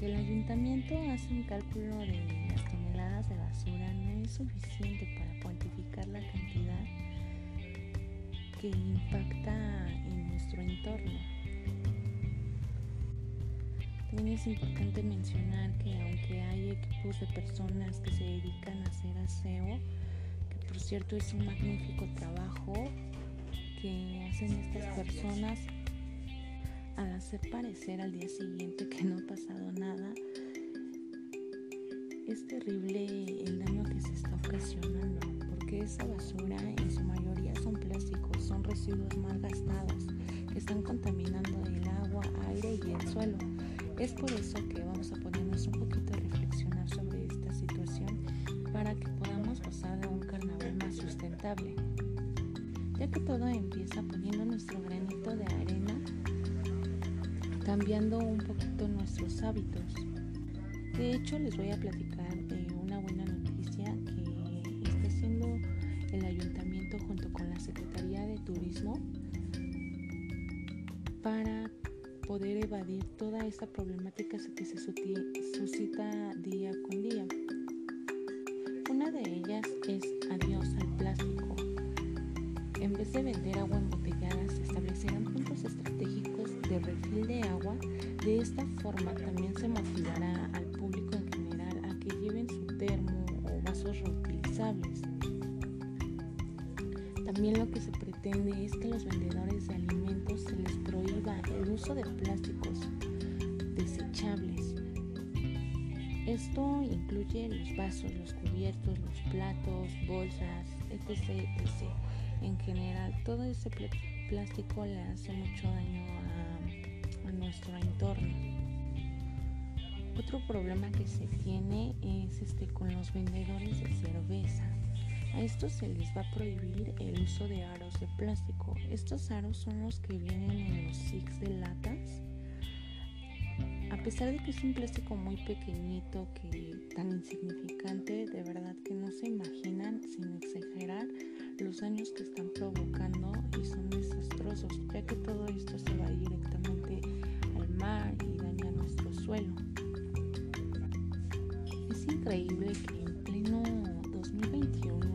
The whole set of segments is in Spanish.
Aunque el ayuntamiento hace un cálculo de las toneladas de basura, no es suficiente para cuantificar la cantidad que impacta en nuestro entorno. También es importante mencionar que aunque hay equipos de personas que se dedican a hacer aseo, que por cierto es un magnífico trabajo que hacen estas personas al hacer parecer al día siguiente que no ha pasado nada, es terrible el daño que se está ocasionando, porque esa basura en su mayoría son plásticos son residuos mal gastados que están contaminando el agua, aire y el suelo. Es por eso que vamos a ponernos un poquito a reflexionar sobre esta situación para que podamos gozar de un carnaval más sustentable. Ya que todo empieza poniendo nuestro granito de arena, cambiando un poquito nuestros hábitos. De hecho, les voy a platicar de una buena noticia que está haciendo el ayuntamiento junto con la Secretaría de Turismo para poder evadir toda esta problemática que se suscita día con día. Una de ellas es adiós al plástico. En vez de vender agua embotellada, de refil de agua. De esta forma también se motivará al público en general a que lleven su termo o vasos reutilizables. También lo que se pretende es que los vendedores de alimentos se les prohíba el uso de plásticos desechables. Esto incluye los vasos, los cubiertos, los platos, bolsas, etc. etc. En general, todo ese plástico le hace mucho daño entorno. Otro problema que se tiene es este con los vendedores de cerveza. A estos se les va a prohibir el uso de aros de plástico. Estos aros son los que vienen en los six de latas. A pesar de que es un plástico muy pequeñito, que tan insignificante, de verdad Es increíble que en pleno 2021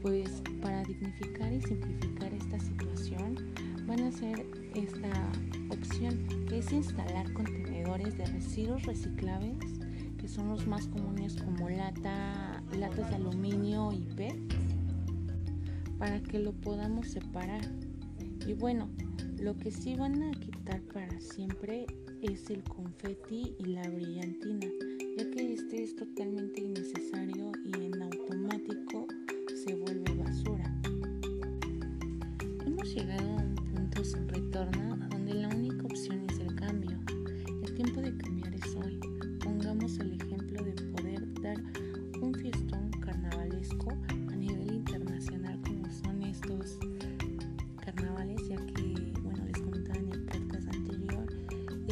pues para dignificar y simplificar esta situación van a hacer esta opción que es instalar contenedores de residuos reciclables que son los más comunes como lata, latas de aluminio y PET para que lo podamos separar. Y bueno, lo que sí van a quitar para siempre es el confeti y la brillantina, ya que este es totalmente innecesario y en automático se vuelve basura. Hemos llegado a un punto sin retorno donde la única opción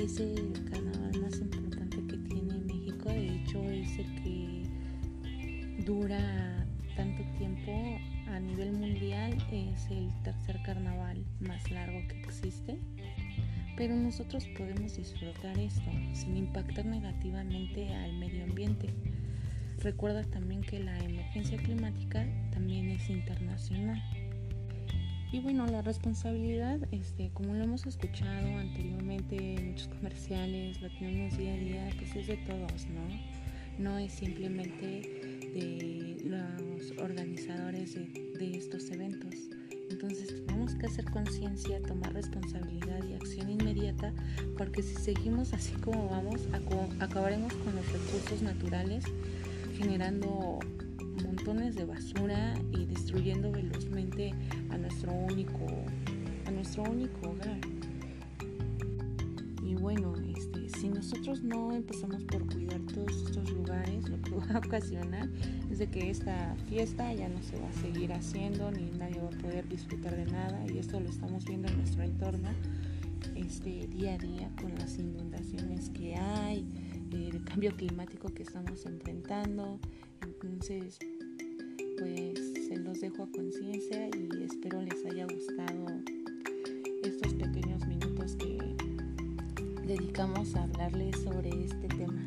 es el carnaval más importante que tiene México. De hecho, es el que dura tanto tiempo a nivel mundial es el tercer carnaval más largo que existe, pero nosotros podemos disfrutar esto sin impactar negativamente al medio ambiente. Recuerda también que la emergencia climática también es internacional. Y bueno, la responsabilidad, este, como lo hemos escuchado anteriormente en muchos comerciales, lo tenemos día a día, pues es de todos, ¿no? No es simplemente de los organizadores de, estos eventos. Entonces tenemos que hacer conciencia, tomar responsabilidad y acción inmediata porque si seguimos así como vamos, acabaremos con los recursos naturales generando montones de basura y destruyendo velozmente a nuestro único, a nuestro único hogar. Y bueno, este, si nosotros no empezamos por cuidar todos estos lugares, lo que va a ocasionar es de que esta fiesta ya no se va a seguir haciendo, ni nadie va a poder disfrutar de nada, y esto lo estamos viendo en nuestro entorno este día a día con las inundaciones que hay, el cambio climático que estamos enfrentando. Entonces, pues se los dejo a conciencia y espero les haya gustado estos pequeños minutos que dedicamos a hablarles sobre este tema.